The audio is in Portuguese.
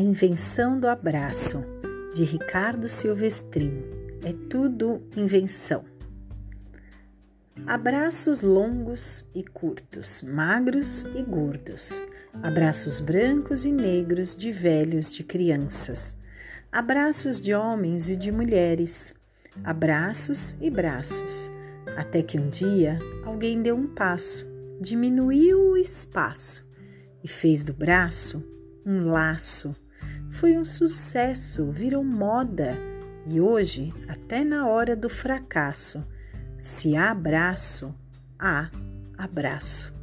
invenção do abraço, de Ricardo Silvestrin. É tudo invenção. Abraços longos e curtos, magros e gordos. Abraços brancos e negros de velhos, de crianças. Abraços de homens e de mulheres. Abraços e braços. Até que um dia alguém deu um passo, diminuiu o espaço e fez do braço um laço. Foi um sucesso, virou moda e hoje, até na hora do fracasso, se abraço, há abraço.